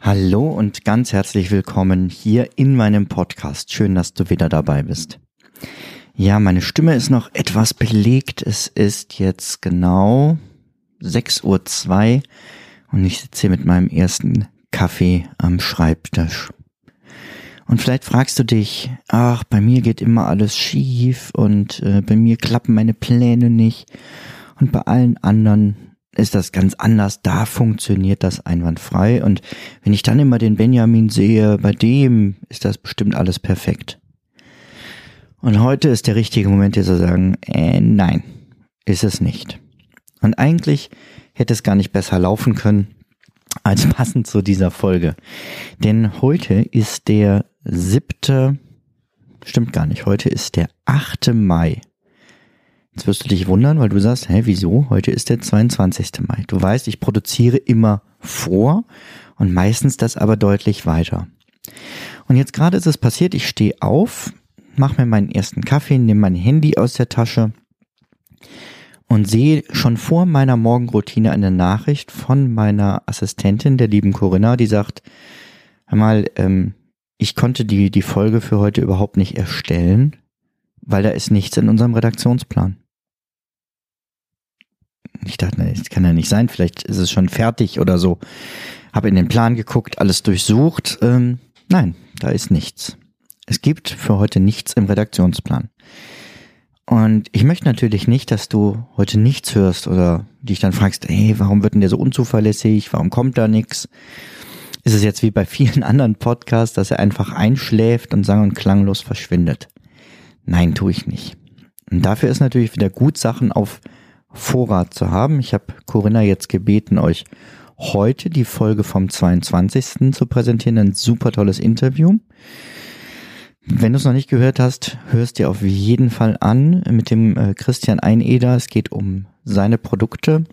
Hallo und ganz herzlich willkommen hier in meinem Podcast. Schön, dass du wieder dabei bist. Ja, meine Stimme ist noch etwas belegt. Es ist jetzt genau 6.02 Uhr und ich sitze hier mit meinem ersten Kaffee am Schreibtisch. Und vielleicht fragst du dich, ach, bei mir geht immer alles schief und äh, bei mir klappen meine Pläne nicht und bei allen anderen ist das ganz anders. Da funktioniert das einwandfrei. Und wenn ich dann immer den Benjamin sehe, bei dem ist das bestimmt alles perfekt. Und heute ist der richtige Moment, dir zu sagen, äh, nein, ist es nicht. Und eigentlich hätte es gar nicht besser laufen können als passend zu dieser Folge. Denn heute ist der siebte, stimmt gar nicht, heute ist der achte Mai. Jetzt wirst du dich wundern, weil du sagst, hä, wieso? Heute ist der 22. Mai. Du weißt, ich produziere immer vor und meistens das aber deutlich weiter. Und jetzt gerade ist es passiert, ich stehe auf, mache mir meinen ersten Kaffee, nehme mein Handy aus der Tasche und sehe schon vor meiner Morgenroutine eine Nachricht von meiner Assistentin, der lieben Corinna, die sagt, hör mal, ähm, ich konnte die, die Folge für heute überhaupt nicht erstellen, weil da ist nichts in unserem Redaktionsplan. Ich dachte, das kann ja nicht sein, vielleicht ist es schon fertig oder so. Habe in den Plan geguckt, alles durchsucht. Ähm, nein, da ist nichts. Es gibt für heute nichts im Redaktionsplan. Und ich möchte natürlich nicht, dass du heute nichts hörst oder dich dann fragst, hey, warum wird denn der so unzuverlässig? Warum kommt da nichts? Ist es jetzt wie bei vielen anderen Podcasts, dass er einfach einschläft und sang- und klanglos verschwindet? Nein, tue ich nicht. Und dafür ist natürlich wieder gut, Sachen auf Vorrat zu haben. Ich habe Corinna jetzt gebeten, euch heute die Folge vom 22. zu präsentieren. Ein super tolles Interview. Wenn du es noch nicht gehört hast, hörst dir auf jeden Fall an mit dem äh, Christian Eineder. Es geht um seine Produkte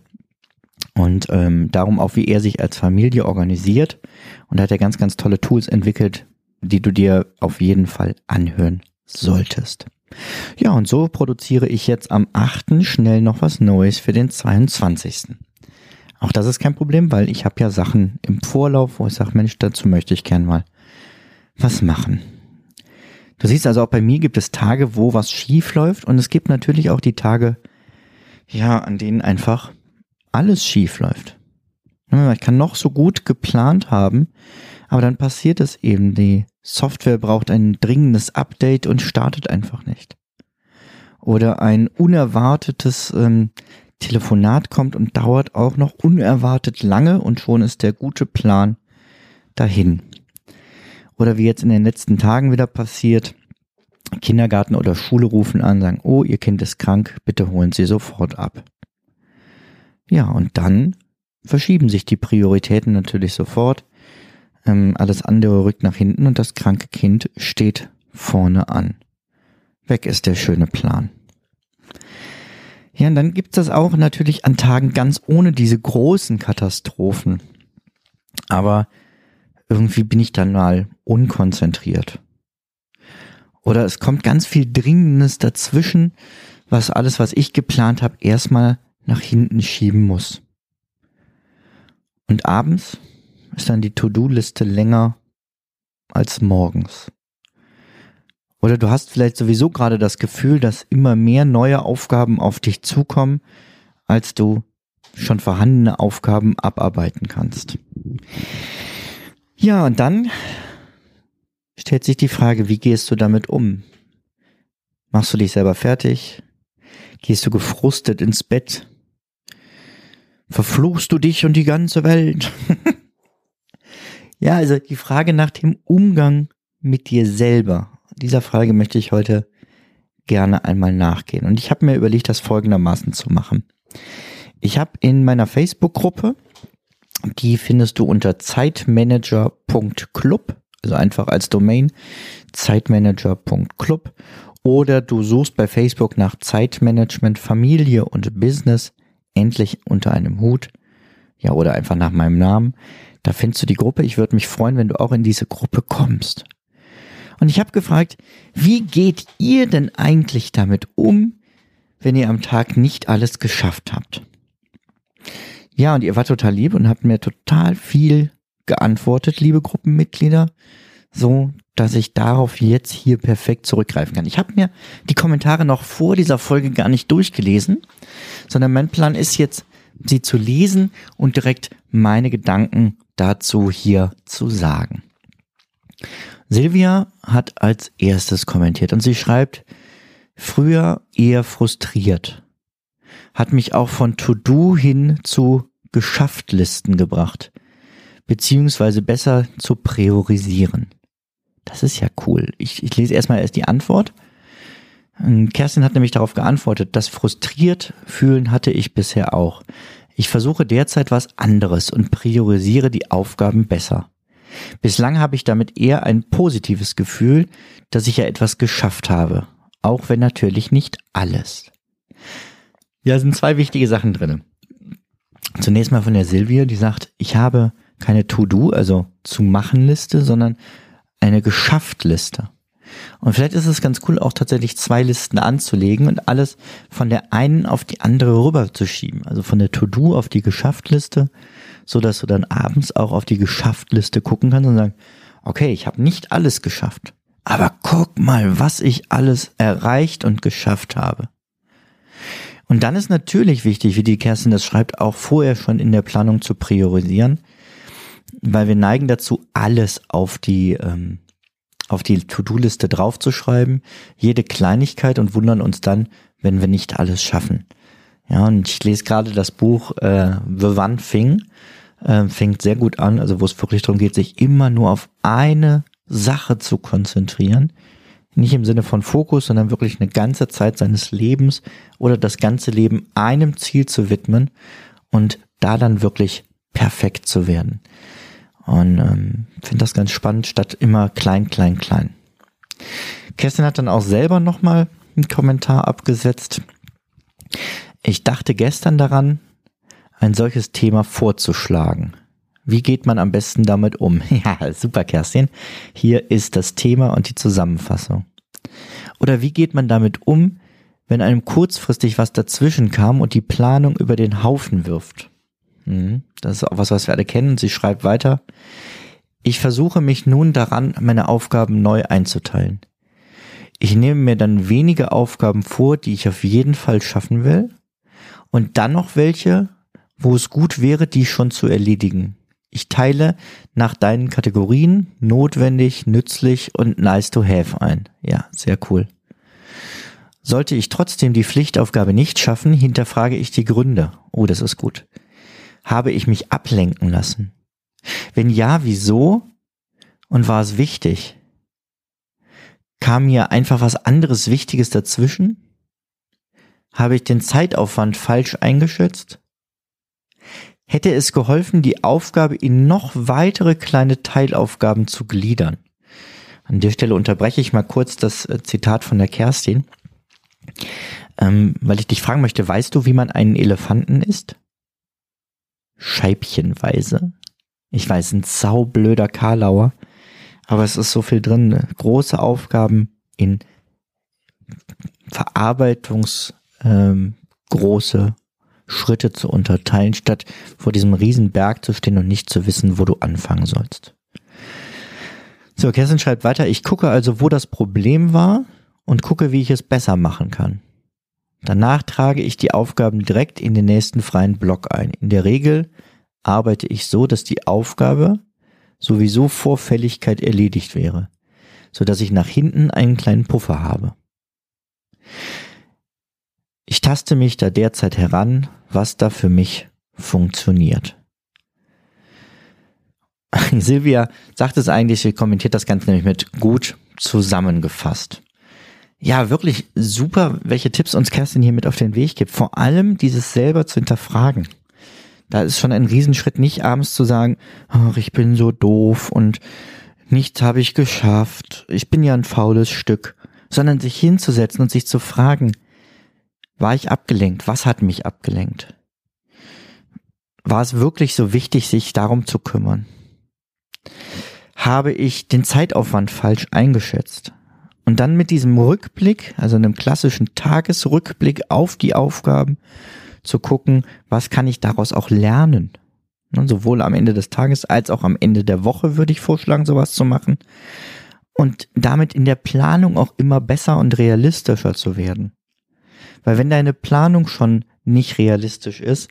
und ähm, darum auch, wie er sich als Familie organisiert. Und da hat er ganz, ganz tolle Tools entwickelt, die du dir auf jeden Fall anhören solltest. Ja, und so produziere ich jetzt am 8. schnell noch was Neues für den 22. Auch das ist kein Problem, weil ich habe ja Sachen im Vorlauf, wo ich sage, Mensch, dazu möchte ich gern mal was machen. Du siehst also auch bei mir gibt es Tage, wo was schief läuft und es gibt natürlich auch die Tage, ja, an denen einfach alles schief läuft. Ich kann noch so gut geplant haben, aber dann passiert es eben. Die Software braucht ein dringendes Update und startet einfach nicht. Oder ein unerwartetes ähm, Telefonat kommt und dauert auch noch unerwartet lange und schon ist der gute Plan dahin. Oder wie jetzt in den letzten Tagen wieder passiert, Kindergarten oder Schule rufen an, sagen, oh, ihr Kind ist krank, bitte holen Sie sofort ab. Ja, und dann verschieben sich die Prioritäten natürlich sofort. Ähm, alles andere rückt nach hinten und das kranke Kind steht vorne an. Weg ist der schöne Plan. Ja, und dann gibt's das auch natürlich an Tagen ganz ohne diese großen Katastrophen. Aber irgendwie bin ich dann mal unkonzentriert. Oder es kommt ganz viel Dringendes dazwischen, was alles, was ich geplant habe, erstmal nach hinten schieben muss. Und abends ist dann die To-Do-Liste länger als morgens. Oder du hast vielleicht sowieso gerade das Gefühl, dass immer mehr neue Aufgaben auf dich zukommen, als du schon vorhandene Aufgaben abarbeiten kannst. Ja, und dann stellt sich die Frage, wie gehst du damit um? Machst du dich selber fertig? Gehst du gefrustet ins Bett? Verfluchst du dich und die ganze Welt? ja, also die Frage nach dem Umgang mit dir selber. Dieser Frage möchte ich heute gerne einmal nachgehen. Und ich habe mir überlegt, das folgendermaßen zu machen. Ich habe in meiner Facebook-Gruppe, die findest du unter zeitmanager.club, also einfach als Domain, zeitmanager.club oder du suchst bei Facebook nach Zeitmanagement, Familie und Business endlich unter einem Hut. Ja, oder einfach nach meinem Namen. Da findest du die Gruppe. Ich würde mich freuen, wenn du auch in diese Gruppe kommst. Und ich habe gefragt, wie geht ihr denn eigentlich damit um, wenn ihr am Tag nicht alles geschafft habt? Ja, und ihr wart total lieb und habt mir total viel geantwortet, liebe Gruppenmitglieder, so dass ich darauf jetzt hier perfekt zurückgreifen kann. Ich habe mir die Kommentare noch vor dieser Folge gar nicht durchgelesen, sondern mein Plan ist jetzt, sie zu lesen und direkt meine Gedanken dazu hier zu sagen. Silvia hat als erstes kommentiert und sie schreibt, früher eher frustriert, hat mich auch von To-Do hin zu Geschafft-Listen gebracht, beziehungsweise besser zu priorisieren. Das ist ja cool. Ich, ich lese erstmal erst die Antwort. Kerstin hat nämlich darauf geantwortet, das frustriert fühlen hatte ich bisher auch. Ich versuche derzeit was anderes und priorisiere die Aufgaben besser. Bislang habe ich damit eher ein positives Gefühl, dass ich ja etwas geschafft habe, auch wenn natürlich nicht alles. Ja, sind zwei wichtige Sachen drin. Zunächst mal von der Silvia, die sagt, ich habe keine To-Do, also zu machen Liste, sondern eine geschafft Liste. Und vielleicht ist es ganz cool, auch tatsächlich zwei Listen anzulegen und alles von der einen auf die andere rüber zu schieben. Also von der To-Do auf die Geschafft-Liste so dass du dann abends auch auf die Geschafft-Liste gucken kannst und sagen, okay, ich habe nicht alles geschafft, aber guck mal, was ich alles erreicht und geschafft habe. Und dann ist natürlich wichtig, wie die Kerstin das schreibt, auch vorher schon in der Planung zu priorisieren, weil wir neigen dazu, alles auf die ähm, auf die To-Do-Liste draufzuschreiben, jede Kleinigkeit und wundern uns dann, wenn wir nicht alles schaffen. Ja, und ich lese gerade das Buch äh, The One Thing äh, fängt sehr gut an, also wo es wirklich darum geht, sich immer nur auf eine Sache zu konzentrieren. Nicht im Sinne von Fokus, sondern wirklich eine ganze Zeit seines Lebens oder das ganze Leben einem Ziel zu widmen und da dann wirklich perfekt zu werden. Und ähm, finde das ganz spannend, statt immer klein, klein, klein. Kerstin hat dann auch selber nochmal einen Kommentar abgesetzt. Ich dachte gestern daran, ein solches Thema vorzuschlagen. Wie geht man am besten damit um? Ja, super, Kerstin. Hier ist das Thema und die Zusammenfassung. Oder wie geht man damit um, wenn einem kurzfristig was dazwischen kam und die Planung über den Haufen wirft? Hm, das ist auch was, was wir alle kennen. Sie schreibt weiter. Ich versuche mich nun daran, meine Aufgaben neu einzuteilen. Ich nehme mir dann wenige Aufgaben vor, die ich auf jeden Fall schaffen will, und dann noch welche, wo es gut wäre, die schon zu erledigen. Ich teile nach deinen Kategorien notwendig, nützlich und nice to have ein. Ja, sehr cool. Sollte ich trotzdem die Pflichtaufgabe nicht schaffen, hinterfrage ich die Gründe. Oh, das ist gut. Habe ich mich ablenken lassen? Wenn ja, wieso? Und war es wichtig? Kam mir einfach was anderes Wichtiges dazwischen? Habe ich den Zeitaufwand falsch eingeschätzt? hätte es geholfen, die Aufgabe in noch weitere kleine Teilaufgaben zu gliedern. An der Stelle unterbreche ich mal kurz das äh, Zitat von der Kerstin, ähm, weil ich dich fragen möchte, weißt du, wie man einen Elefanten isst? Scheibchenweise. Ich weiß, ein saublöder Karlauer, aber es ist so viel drin. Ne? Große Aufgaben in Verarbeitungs ähm, Schritte zu unterteilen, statt vor diesem riesen Berg zu stehen und nicht zu wissen, wo du anfangen sollst. So, Kerstin schreibt weiter, ich gucke also, wo das Problem war und gucke, wie ich es besser machen kann. Danach trage ich die Aufgaben direkt in den nächsten freien Block ein. In der Regel arbeite ich so, dass die Aufgabe sowieso vor Fälligkeit erledigt wäre, so dass ich nach hinten einen kleinen Puffer habe. Ich taste mich da derzeit heran, was da für mich funktioniert. Silvia sagt es eigentlich, sie kommentiert das Ganze nämlich mit gut zusammengefasst. Ja, wirklich super, welche Tipps uns Kerstin hier mit auf den Weg gibt. Vor allem dieses selber zu hinterfragen. Da ist schon ein Riesenschritt, nicht abends zu sagen, ach, ich bin so doof und nichts habe ich geschafft, ich bin ja ein faules Stück, sondern sich hinzusetzen und sich zu fragen, war ich abgelenkt? Was hat mich abgelenkt? War es wirklich so wichtig, sich darum zu kümmern? Habe ich den Zeitaufwand falsch eingeschätzt? Und dann mit diesem Rückblick, also einem klassischen Tagesrückblick auf die Aufgaben, zu gucken, was kann ich daraus auch lernen? Ne, sowohl am Ende des Tages als auch am Ende der Woche würde ich vorschlagen, sowas zu machen. Und damit in der Planung auch immer besser und realistischer zu werden. Weil wenn deine Planung schon nicht realistisch ist,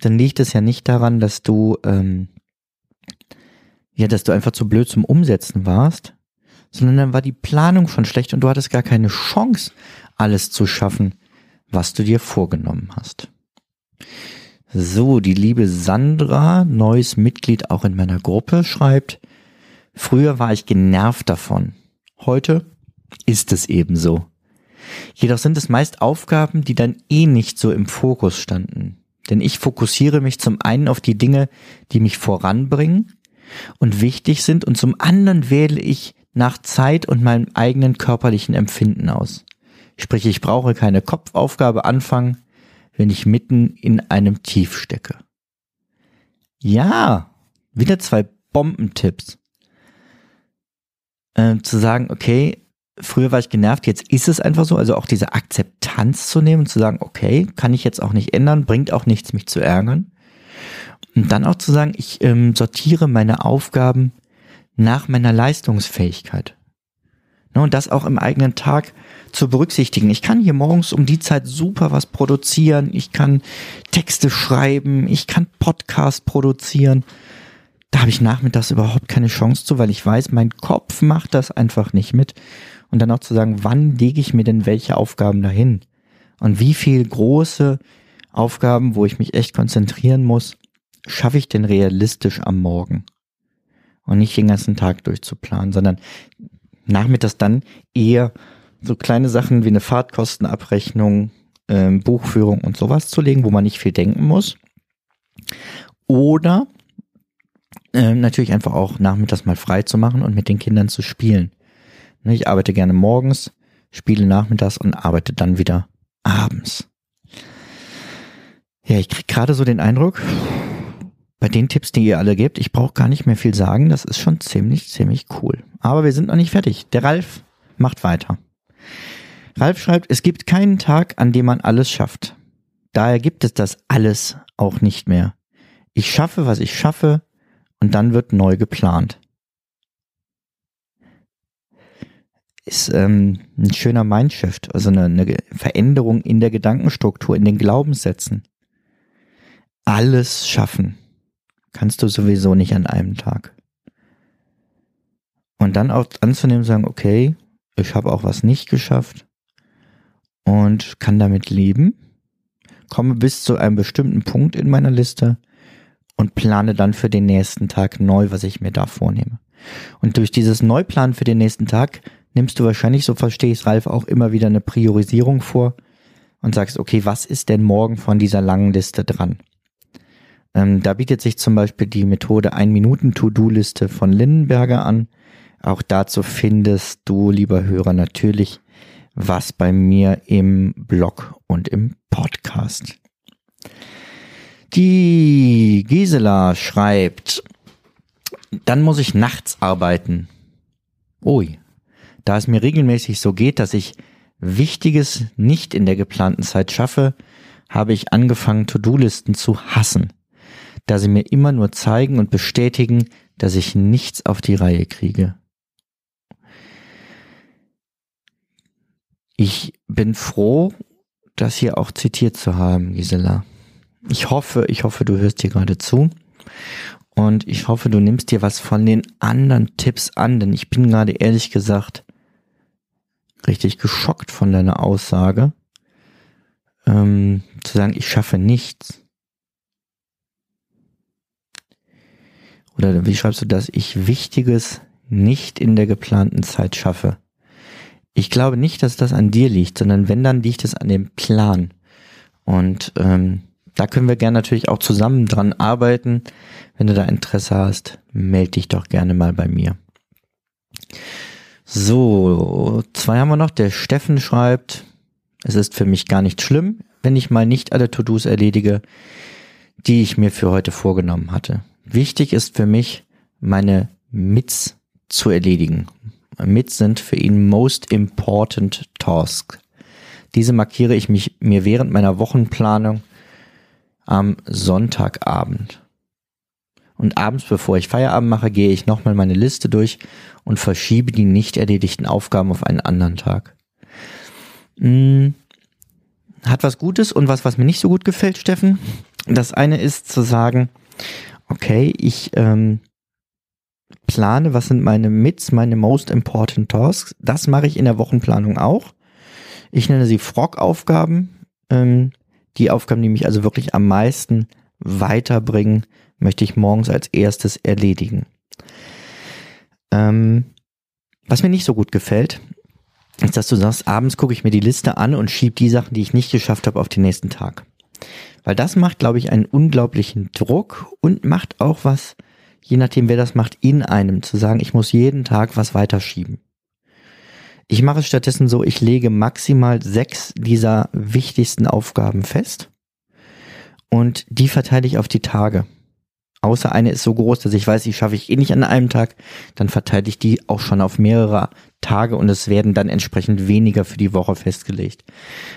dann liegt es ja nicht daran, dass du ähm, ja, dass du einfach zu blöd zum Umsetzen warst, sondern dann war die Planung schon schlecht und du hattest gar keine Chance, alles zu schaffen, was du dir vorgenommen hast. So, die liebe Sandra, neues Mitglied auch in meiner Gruppe, schreibt, früher war ich genervt davon. Heute ist es ebenso. Jedoch sind es meist Aufgaben, die dann eh nicht so im Fokus standen. Denn ich fokussiere mich zum einen auf die Dinge, die mich voranbringen und wichtig sind und zum anderen wähle ich nach Zeit und meinem eigenen körperlichen Empfinden aus. Sprich, ich brauche keine Kopfaufgabe anfangen, wenn ich mitten in einem Tief stecke. Ja, wieder zwei Bombentipps. Äh, zu sagen, okay, früher war ich genervt, jetzt ist es einfach so, also auch diese Akzeptanz zu nehmen zu sagen, okay, kann ich jetzt auch nicht ändern, bringt auch nichts, mich zu ärgern. Und dann auch zu sagen, ich ähm, sortiere meine Aufgaben nach meiner Leistungsfähigkeit. Ne, und das auch im eigenen Tag zu berücksichtigen. Ich kann hier morgens um die Zeit super was produzieren. Ich kann Texte schreiben. Ich kann Podcast produzieren. Da habe ich nachmittags überhaupt keine Chance zu, weil ich weiß, mein Kopf macht das einfach nicht mit. Und dann auch zu sagen, wann lege ich mir denn welche Aufgaben dahin? Und wie viel große Aufgaben, wo ich mich echt konzentrieren muss, schaffe ich denn realistisch am Morgen? Und nicht den ganzen Tag durchzuplanen, sondern nachmittags dann eher so kleine Sachen wie eine Fahrtkostenabrechnung, ähm, Buchführung und sowas zu legen, wo man nicht viel denken muss. Oder ähm, natürlich einfach auch nachmittags mal frei zu machen und mit den Kindern zu spielen. Ne, ich arbeite gerne morgens, spiele nachmittags und arbeite dann wieder abends. Ja, ich krieg gerade so den Eindruck, bei den Tipps, die ihr alle gebt, ich brauche gar nicht mehr viel sagen. Das ist schon ziemlich, ziemlich cool. Aber wir sind noch nicht fertig. Der Ralf macht weiter. Ralf schreibt, es gibt keinen Tag, an dem man alles schafft. Daher gibt es das alles auch nicht mehr. Ich schaffe, was ich schaffe, und dann wird neu geplant. Ist ähm, ein schöner Mindshift, also eine, eine Veränderung in der Gedankenstruktur, in den Glaubenssätzen. Alles schaffen kannst du sowieso nicht an einem Tag. Und dann auch anzunehmen, sagen, okay, ich habe auch was nicht geschafft und kann damit leben, komme bis zu einem bestimmten Punkt in meiner Liste und plane dann für den nächsten Tag neu, was ich mir da vornehme. Und durch dieses Neuplan für den nächsten Tag nimmst du wahrscheinlich, so verstehe ich es, Ralf, auch immer wieder eine Priorisierung vor und sagst, okay, was ist denn morgen von dieser langen Liste dran? Ähm, da bietet sich zum Beispiel die Methode Ein-Minuten-To-Do-Liste von Lindenberger an. Auch dazu findest du, lieber Hörer, natürlich was bei mir im Blog und im Podcast. Die Gisela schreibt, dann muss ich nachts arbeiten. Ui, da es mir regelmäßig so geht, dass ich Wichtiges nicht in der geplanten Zeit schaffe, habe ich angefangen, To-Do-Listen zu hassen da sie mir immer nur zeigen und bestätigen, dass ich nichts auf die Reihe kriege. Ich bin froh, das hier auch zitiert zu haben, Gisela. Ich hoffe, ich hoffe, du hörst hier gerade zu. Und ich hoffe, du nimmst dir was von den anderen Tipps an, denn ich bin gerade ehrlich gesagt richtig geschockt von deiner Aussage. Ähm, zu sagen, ich schaffe nichts. Oder wie schreibst du das? Ich Wichtiges nicht in der geplanten Zeit schaffe. Ich glaube nicht, dass das an dir liegt, sondern wenn, dann liegt es an dem Plan. Und ähm, da können wir gerne natürlich auch zusammen dran arbeiten. Wenn du da Interesse hast, melde dich doch gerne mal bei mir. So, zwei haben wir noch. Der Steffen schreibt, es ist für mich gar nicht schlimm, wenn ich mal nicht alle To-Dos erledige, die ich mir für heute vorgenommen hatte. Wichtig ist für mich, meine Mits zu erledigen. Mits sind für ihn most important task. Diese markiere ich mich, mir während meiner Wochenplanung am Sonntagabend. Und abends, bevor ich Feierabend mache, gehe ich nochmal meine Liste durch und verschiebe die nicht erledigten Aufgaben auf einen anderen Tag. Hm, hat was Gutes und was, was mir nicht so gut gefällt, Steffen. Das eine ist zu sagen, okay, ich ähm, plane, was sind meine Mits, meine most important tasks. Das mache ich in der Wochenplanung auch. Ich nenne sie Frog-Aufgaben. Ähm, die Aufgaben, die mich also wirklich am meisten weiterbringen, möchte ich morgens als erstes erledigen. Ähm, was mir nicht so gut gefällt, ist, dass du sagst, abends gucke ich mir die Liste an und schiebe die Sachen, die ich nicht geschafft habe, auf den nächsten Tag. Weil das macht, glaube ich, einen unglaublichen Druck und macht auch was, je nachdem, wer das macht, in einem, zu sagen, ich muss jeden Tag was weiterschieben. Ich mache es stattdessen so, ich lege maximal sechs dieser wichtigsten Aufgaben fest und die verteile ich auf die Tage. Außer eine ist so groß, dass ich weiß, die schaffe ich eh nicht an einem Tag, dann verteile ich die auch schon auf mehrere Tage und es werden dann entsprechend weniger für die Woche festgelegt.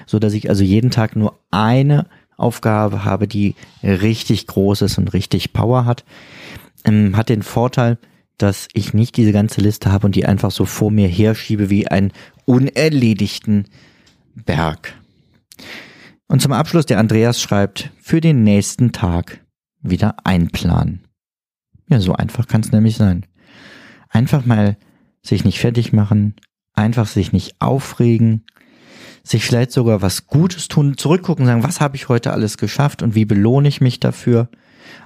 So dass ich also jeden Tag nur eine Aufgabe habe, die richtig groß ist und richtig Power hat. Ähm, hat den Vorteil, dass ich nicht diese ganze Liste habe und die einfach so vor mir herschiebe wie einen unerledigten Berg. Und zum Abschluss der Andreas schreibt, für den nächsten Tag wieder einplanen. Ja, so einfach kann es nämlich sein. Einfach mal sich nicht fertig machen, einfach sich nicht aufregen, sich vielleicht sogar was Gutes tun, zurückgucken, sagen, was habe ich heute alles geschafft und wie belohne ich mich dafür.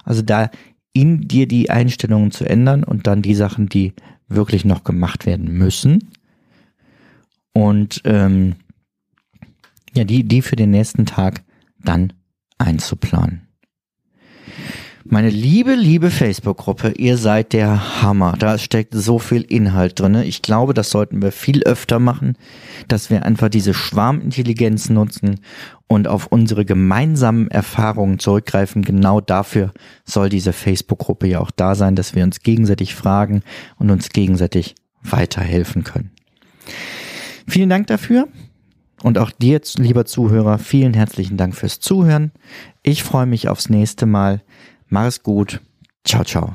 Also da in dir die Einstellungen zu ändern und dann die Sachen, die wirklich noch gemacht werden müssen. Und ähm, ja, die, die für den nächsten Tag dann einzuplanen. Meine liebe, liebe Facebook-Gruppe, ihr seid der Hammer. Da steckt so viel Inhalt drin. Ich glaube, das sollten wir viel öfter machen, dass wir einfach diese Schwarmintelligenz nutzen und auf unsere gemeinsamen Erfahrungen zurückgreifen. Genau dafür soll diese Facebook-Gruppe ja auch da sein, dass wir uns gegenseitig fragen und uns gegenseitig weiterhelfen können. Vielen Dank dafür. Und auch dir, lieber Zuhörer, vielen herzlichen Dank fürs Zuhören. Ich freue mich aufs nächste Mal. Mach's gut. Ciao, ciao.